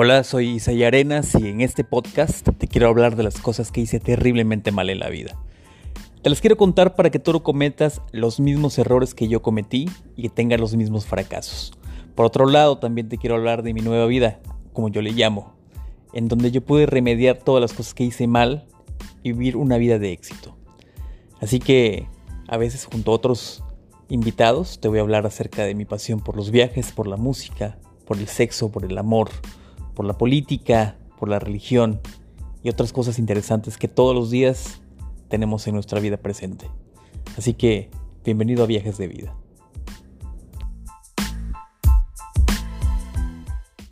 Hola, soy Isay Arenas y en este podcast te quiero hablar de las cosas que hice terriblemente mal en la vida. Te las quiero contar para que tú no cometas los mismos errores que yo cometí y que tengas los mismos fracasos. Por otro lado, también te quiero hablar de mi nueva vida, como yo le llamo, en donde yo pude remediar todas las cosas que hice mal y vivir una vida de éxito. Así que a veces junto a otros invitados te voy a hablar acerca de mi pasión por los viajes, por la música, por el sexo, por el amor, por la política, por la religión y otras cosas interesantes que todos los días tenemos en nuestra vida presente. Así que, bienvenido a Viajes de Vida.